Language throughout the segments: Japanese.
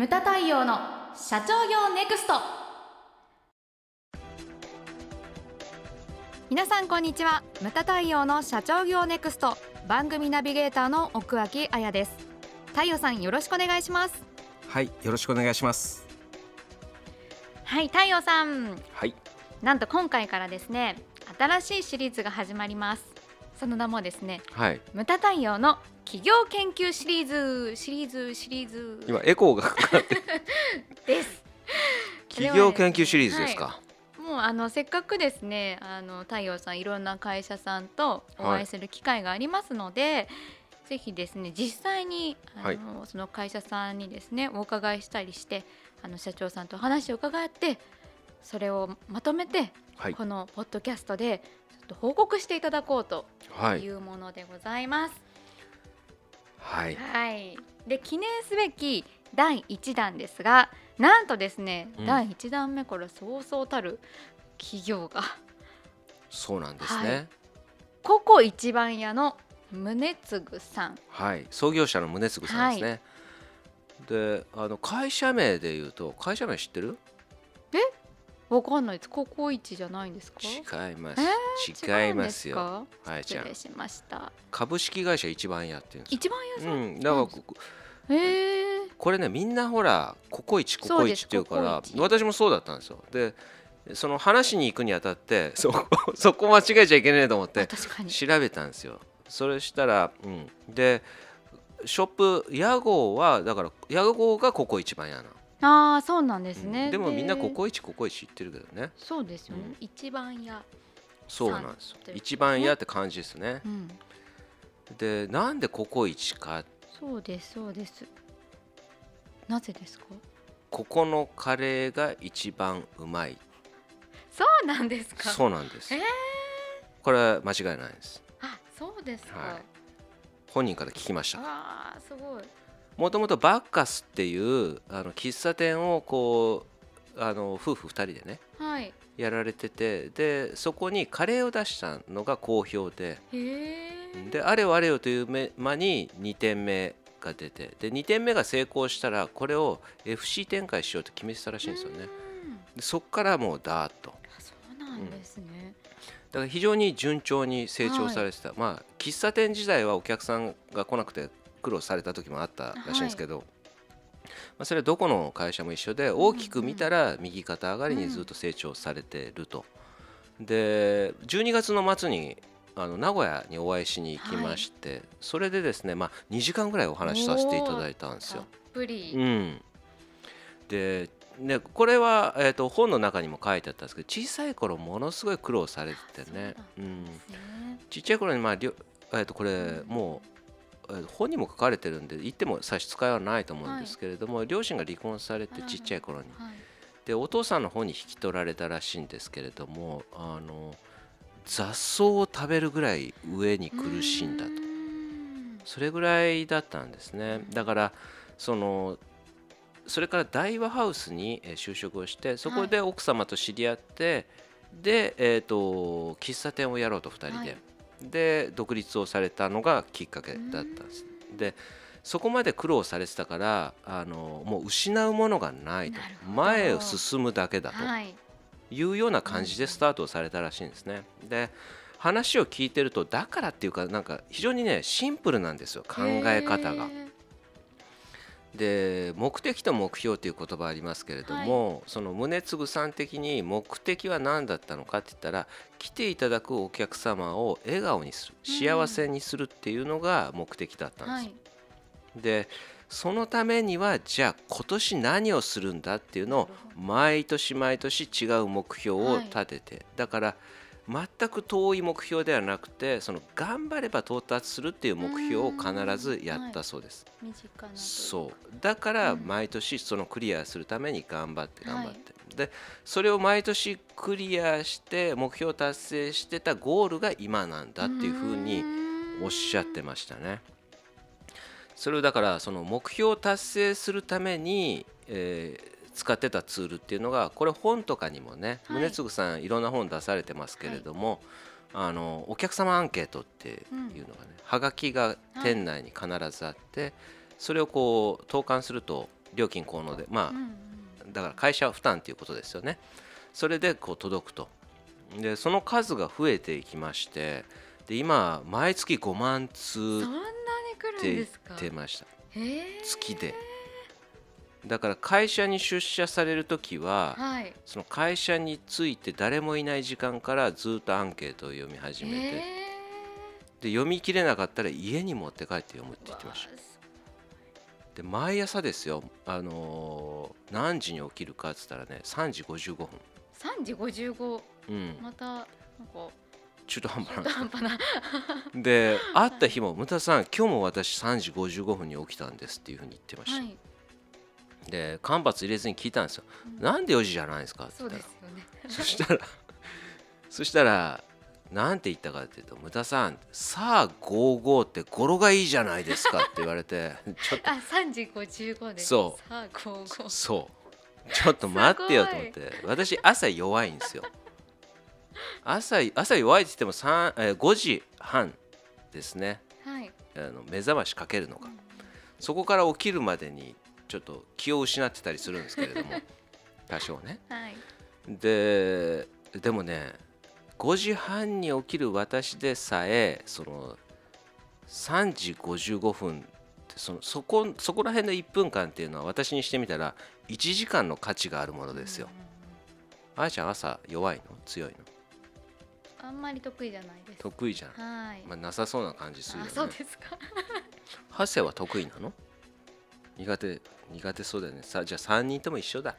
ムタ太陽の社長業ネクスト。皆さんこんにちは。ムタ太陽の社長業ネクスト。番組ナビゲーターの奥脇彩です。太陽さんよろしくお願いします。はいよろしくお願いします。はい太陽さん。はい。なんと今回からですね新しいシリーズが始まりますその名もですねはい。ムタ太陽の企業研究シリーズシリーズシリーズ。今エコーがかかって です。企業研究シリーズですか、もうあのせっかくですねあの太陽さんいろんな会社さんとお会い。する機会がありますので、ぜひですね実際にあの、はい。その会社さんにですねお伺いしたりしてあの社長さんとお話を伺ってそれをまとめて、はい。このポッドキャストでと報告していただこうとはい。いうものでございます。はい。はい、で記念すべき第1弾ですがなんとですね、うん。第1弾目からそうそうたる企業がそうなんですはねココ一番屋の宗次さん。はい、創業者の宗次さんですね、であの会社名で言うと会社名知ってる？わかんないです。ココイチじゃないんですか？違います、え違いますよ。はい失礼しました。株式会社一番屋っていうんです一番屋さん、うん、だからここ。へえこれねみんなほらココイチココイチっていうから私もそうだったんですよ。でその話に行くにあたってそこ そこ間違えちゃいけないと思って調べたんですよ。それしたら、うん、でショップ屋号はだから屋号がここ一番屋な、ああそうなんですね、うん。でもみんなここ一ここ一言ってるけどね。そうですよね、うん。一番屋そうなんですよ。一番屋って感じですね。うん。でなんでココイチかそうですそうです。なぜですか？ここのカレーが一番うまい。そうなんですか？そうなんです。えー。これは間違いないです。あそうですか、はい。本人から聞きました。あーすごいもともとバッカスっていうあの喫茶店をこうあの夫婦2人でねはい。やられててでそこにカレーを出したのが好評で。であれよあれよという間に2点目が出てで2点目が成功したらこれを FC 展開しようと決めてたらしいんですよね。でそこからもうダーッと。あそうなんですね、だから非常に順調に成長されてた、まあ喫茶店時代はお客さんが来なくて苦労された時もあったらしいんですけど、まあ、それはどこの会社も一緒で大きく見たら右肩上がりにずっと成長されてると。で12月の末にあの名古屋にお会いしに行きまして、それでですね、まあ、2時間ぐらいお話しさせていただいたんですたっよ。ぷり、うん、でねこれは、えー、と本の中にも書いてあったんですけど小さい頃ものすごい苦労されててね。うんちっちゃい頃にまありょ、えー、とこれもう、えー本にも書かれてるんで言っても差し支えはないと思うんですけれども、両親が離婚されてちっちゃい頃に。はい。でお父さんの方に引き取られたらしいんですけれどもあの雑草を食べるぐらい上に苦しんだと。それぐらいだったんですね。だからそのそれから大和ハウスにえー就職をしてそこで奥様と知り合って、で、えー、と喫茶店をやろうと2人で、はいで独立をされたのがきっかけだったんです。でそこまで苦労されてたからあのもう失うものがないと。前を進むだけだと。はい。いうような感じでスタートをされたらしいんですね。で話を聞いてるとだからっていうかなんか非常にねシンプルなんですよ。考え方がで目的と目標という言葉ありますけれども、その宗次さん的に目的は何だったのかって言ったら来ていただくお客様を笑顔にするうん。幸せにするっていうのが目的だったんですよ。はい。でそのためにはじゃあ今年何をするんだっていうのを毎年毎年違う目標を立てて、だから全く遠い目標ではなくてその頑張れば到達するっていう目標を必ずやったそうです。身近なというそう。だからうん。毎年そのクリアするために頑張って頑張って、でそれを毎年クリアして目標達成してたゴールが今なんだっていうふうにおっしゃってましたね。それをだからその目標を達成するために、えー使ってたツールっていうのがこれ本とかにもね、はい。宗次さんいろんな本出されてますけれども、あのお客様アンケートっていうのがね、はがきが店内に必ずあって、それをこう投函すると料金効能でまあ、だから会社負担ということですよね。それでこう届くと。でその数が増えていきましてで今毎月5万通って言ってました。月でだから会社に出社される時ははい。その会社について誰もいない時間からずっとアンケートを読み始めてへで読み切れなかったら家に持って帰って読むってー言ってました。で毎朝ですよ、あのー何時に起きるかっつったらね3時55分。3時55うん。またなんか中途半端な。半端な。で会った日も「ムタさん今日も私3時55分に起きたんです」っていうふうに言ってました、はいで間髪入れずに聞いたんですよ「なんで4時じゃないんですか?」ってそう言ったら。ですよね。そしたら そしたらなんて言ったかっていうと「ムタさんさあ55って語呂がいいじゃないですか」って言われて ちょっと。あ3時55ですそう。さあ55そう。ちょっと待ってよと思って。私朝弱いんですよ。朝朝弱いって言っても3えー5時半ですね。はい。あの目覚ましかけるのが。うん。そこから起きるまでにちょっと気を失ってたりするんですけれども 多少ね。はい。ででもね5時半に起きる私でさえその3時55分ってそのそこそこら辺の1分間っていうのは私にしてみたら1時間の価値があるものですよ。あやちゃん朝弱いの？強いの？あんまり得意じゃないです。得意じゃん、はい。まあ、なさそうな感じするよあねそうですか。ハセは得意なの？苦手苦手そうだよね。さじゃあ3人とも一緒だ。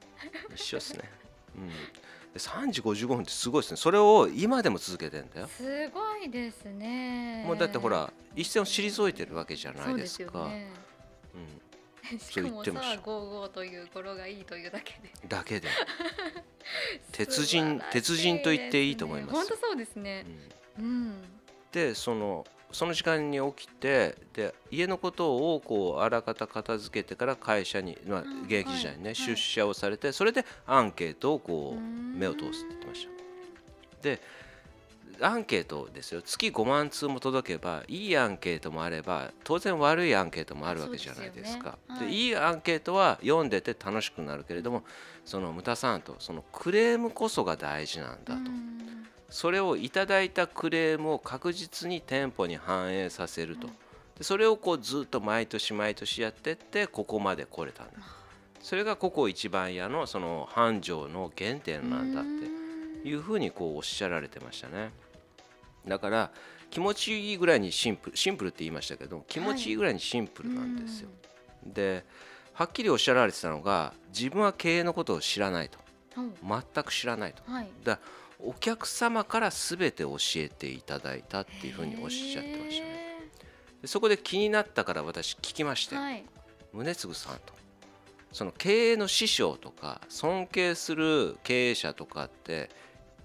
一緒っすね。うん。で3時55分ってすごいですね。それを今でも続けてんだよ。すごいですね。もうだってほら一線を退いてるわけじゃないうですかね。うん、しかもさ言ってました。55という語呂がいいというだけで。だけで。鉄人鉄人と言っていいと思います。本当そうですね。うん。うん。でそのその時間に起きてで家のことをこうあらかた片付けてから会社に、まあうん、現役時代にね、はい出社をされてそれでアンケートをこううん。目を通すって言ってました。でアンケートですよ。月5万通も届けばいいアンケートもあれば当然悪いアンケートもあるわけじゃないですか。でね。はい。でいいアンケートは読んでて楽しくなるけれどもそのムタさんとそのクレームこそが大事なんだと、うんそれをいただいたクレームを確実に店舗に反映させると、うん。でそれをこうずっと毎年毎年やってってここまで来れたんだ。それがここ一番屋のその繁盛の原点なんだっていうふうにこうおっしゃられてましたね。だから気持ちいいぐらいにシンプルシンプルって言いましたけど気持ちいいぐらいにシンプルなんですよ、ではっきりおっしゃられてたのが自分は経営のことを知らないと。うん。全く知らないと。はい。だお客様から全て教えていただいたっていうふうにおっしゃってましたね。でそこで気になったから私聞きまして、はい。宗次さんと。その経営の師匠とか尊敬する経営者とかって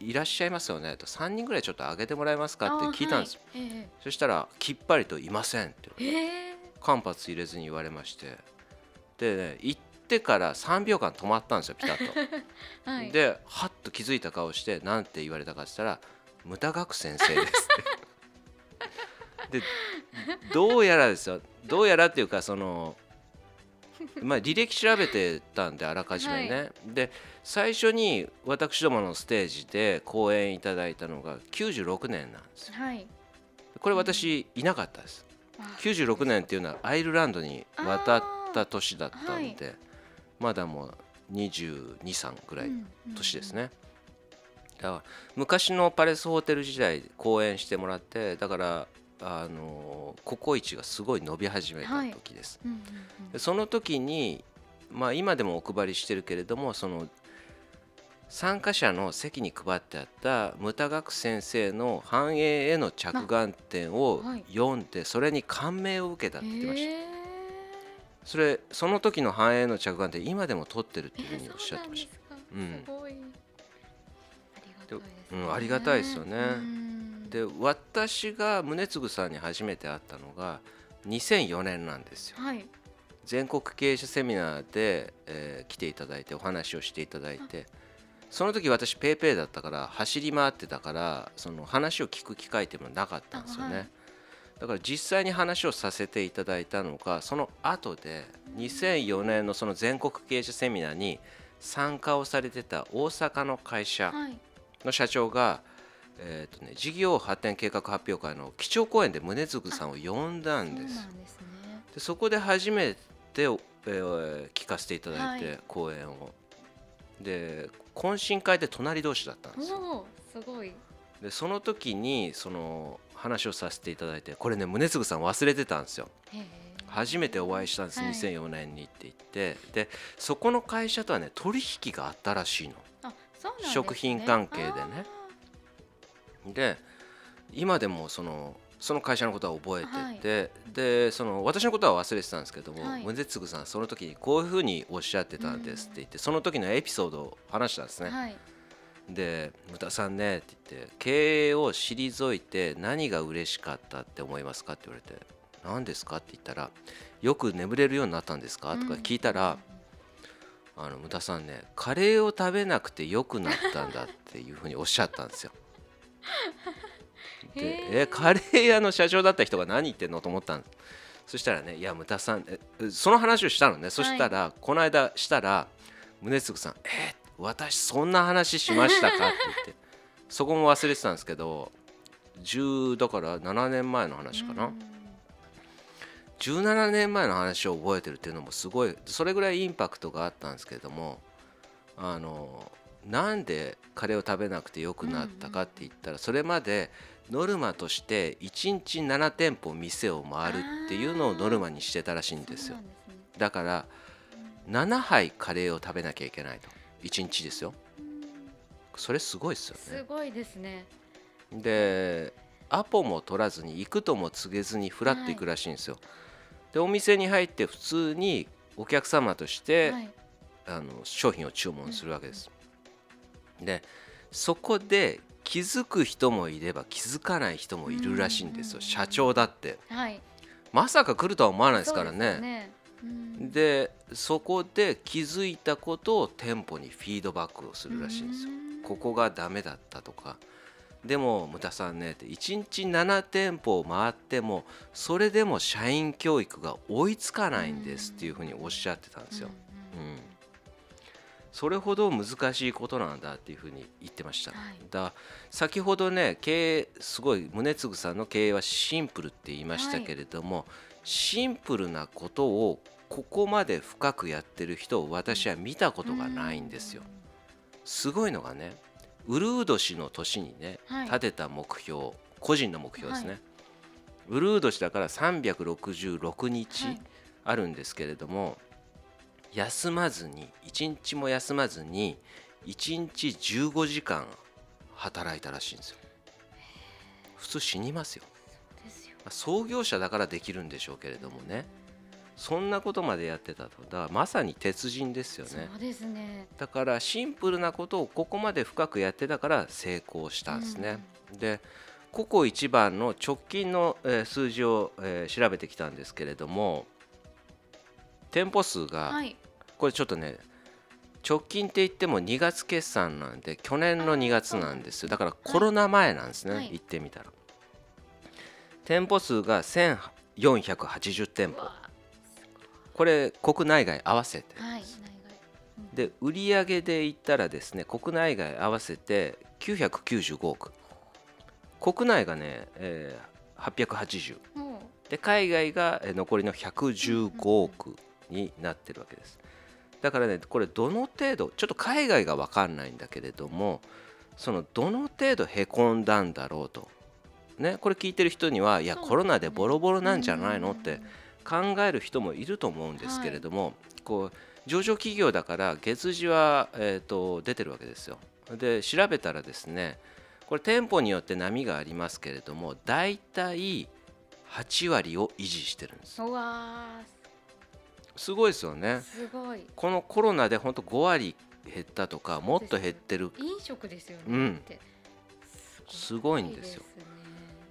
いらっしゃいますよね。と3人ぐらいちょっと挙げてもらえますかって聞いたんです。よ、あはい。えそしたらきっぱりと「いません」って間髪入れずに言われまして。でね行ってから3秒間止まったんですよピタッと。はい。ではっと気づいた顔して何て言われたかって言ったら「無駄学先生です」って。でどうやらですよ。どうやらっていうかそのまあ履歴調べてたんであらかじめね、で最初に私どものステージで講演いただいたのが96年なんですよ。はい。これ私いなかったです。あ96年っていうのはアイルランドに渡った年だったんで、まだもう223ぐらい年ですね、だから昔のパレスホテル時代講演してもらってだからあのココイチがすごい伸び始めた時です、その時にまあ今でもお配りしてるけれどもその参加者の席に配ってあった牟田学先生の繁栄への着眼点をはい。読んでそれに感銘を受けたっうんて言ってました、へえそれその時の繁栄の着眼点今でも取ってるっていうふうえにおっしゃってました。そうなんうん。ですごい。ありがたいですね。うんありがたいですよね。うん。で私が宗次さんに初めて会ったのが2004年なんですよ。はい。全国経営者セミナーで、えー来ていただいてお話をしていただいてその時私ペイペイだったから走り回ってたからその話を聞く機会っていうのはなかったんですよね、あはいだから実際に話をさせていただいたのがその後で2004年のその全国経営者セミナーに参加をされてた大阪の会社はい。の社長が、えーとね、事業発展計画発表会の基調講演で宗次さんを呼んだんです。ですね。でそこで初めて、えー聞かせていただいて、はい。講演を。で懇親会で隣同士だったんですよ。すごい。でその時にその話をさせていただいてこれね宗次さん忘れてたんですよ。初めてお会いしたんです、はい。2004年にって言って。でそこの会社とはね取引があったらしいの。ね。食品関係でね。あで今でもそのその会社のことは覚えてて、でその私のことは忘れてたんですけども、はい。宗次さんその時にこういうふうにおっしゃってたんですって言って、その時のエピソードを話したんですね、ーはいで「牟田さんね」って言って「経営を退いて何が嬉しかったって思いますか?」って言われて「何ですか?」って言ったら「よく眠れるようになったんですか?」とか聞いたら「あの牟田さんねカレーを食べなくてよくなったんだ」っていうふうにおっしゃったんですよ。へでーえカレー屋の社長だった人が何言ってんの？と思ったんですそしたらね「いや牟田さんえその話をしたのねそしたら、この間したら宗次さん「え私そんな話しましたか?」って言って。そこも忘れてたんですけど10だから7年前の話かな、うん。17年前の話を覚えてるっていうのもすごいそれぐらいインパクトがあったんですけれどもあのなんでカレーを食べなくてよくなったかって言ったらそれまでノルマとして1日7店舗店を回るっていうのをノルマにしてたらしいんですよ。だから7杯カレーを食べなきゃいけないと1日ですよ。それすごいですよね。すごいですね。でアポも取らずに行くとも告げずにフラッと行くらしいんですよ、でお店に入って普通にお客様として、はい。あの商品を注文するわけです、でそこで気づく人もいれば気づかない人もいるらしいんですよ、うん社長だって。はい。まさか来るとは思わないですからね。ねうんでそこで気づいたことを店舗にフィードバックをするらしいんですよ。うん。ここがダメだったとか。でも牟田さんねって1日7店舗を回ってもそれでも社員教育が追いつかないんですっていうふうにおっしゃってたんですよ。うんそれほど難しいことなんだっていうふうに言ってました。はい。だ先ほどね経営すごい宗次さんの経営はシンプルって言いましたけれども、シンプルなことをここまで深くやってる人を私は見たことがないんですよ。すごいのがねウルード氏の年にね、はい。立てた目標個人の目標ですね、はい。ウルード氏だから366日はい。あるんですけれども、休まずに1日も休まずに1日15時間働いたらしいんですよ。普通死にますよ創業者だからできるんでしょうけれどもね。そんなことまでやってたと。だからまさに鉄人ですよね。そうですね。だからシンプルなことをここまで深くやってたから成功したんですね。でココ一番の直近の、えー数字を、えー調べてきたんですけれども店舗数が、はい。これちょっとね直近って言っても2月決算なんで去年の2月なんですよ。だからコロナ前なんですね、はい。言ってみたら店舗数が1480店舗。これ国内外合わせて。はいで売上で言ったらですね国内外合わせて995億。国内がね、えー880もで海外がえー残りの115億になってるわけです。だからねこれどの程度ちょっと海外が分かんないんだけれどもそのどの程度へこんだんだろうとね。これ聞いてる人にはいやコロナでボロボロなんじゃないのうんって考える人もいると思うんですけれども、こう上場企業だから月次は、えー、と出てるわけですよ。で調べたらですねこれ店舗によって波がありますけれども大体8割を維持してるんです。すごいですよね。ーすごい。このコロナで本当5割減ったとかもっと減ってる。飲食ですよねうん。すごいんですよ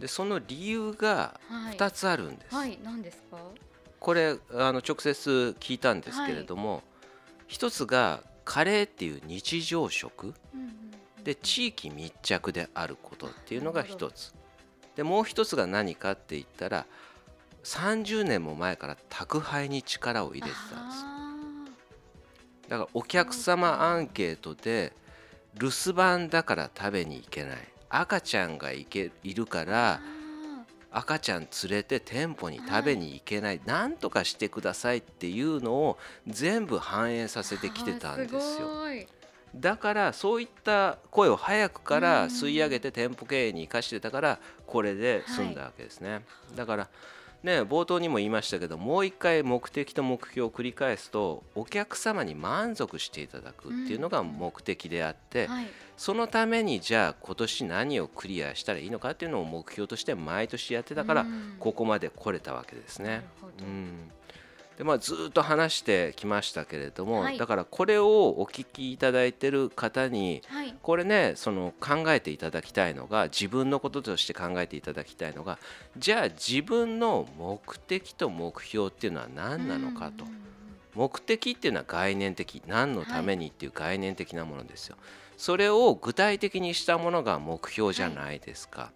でその理由がはい。2つあるんです、はい何ですか？これあの直接聞いたんですけれども、一つがカレーっていう日常食。で地域密着であることっていうのが一つ。でもう一つが何かって言ったら30年も前から宅配に力を入れてたんです。だからお客様アンケートで留守番だから食べに行けない赤ちゃんがいけいるから赤ちゃん連れて店舗に食べに行けない、はい、なんとかしてくださいっていうのを全部反映させてきてたんですよ。だからそういった声を早くから吸い上げて店舗経営に生かしてたからこれで済んだわけですね。はい、だからね、冒頭にも言いましたけどもう一回目的と目標を繰り返すとお客様に満足していただくっていうのが目的であって、うんはい、そのためにじゃあ今年何をクリアしたらいいのかっていうのを目標として毎年やってたから、ここまで来れたわけですね。うんでまあ、ずっと話してきましたけれども、はい、だからこれをお聞きいただいてる方に、はい、これねその考えていただきたいのが自分のこととして考えていただきたいのがじゃあ自分の目的と目標っていうのは何なのかと。目的っていうのは概念的何のためにっていう概念的なものですよ。はい、それを具体的にしたものが目標じゃないですか。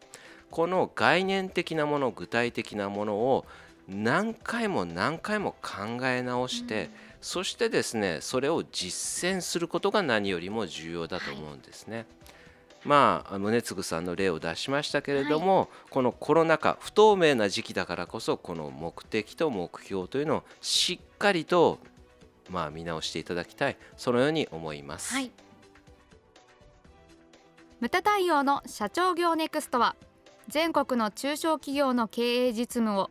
この概念的なもの具体的なものを何回も何回も考え直して、うん、そしてですねそれを実践することが何よりも重要だと思うんですね。はい、まあ宗次さんの例を出しましたけれども、はい、このコロナ禍不透明な時期だからこそこの目的と目標というのをしっかりとまあ見直していただきたい。そのように思います。はい、無駄対応の社長業ネクストは全国の中小企業の経営実務を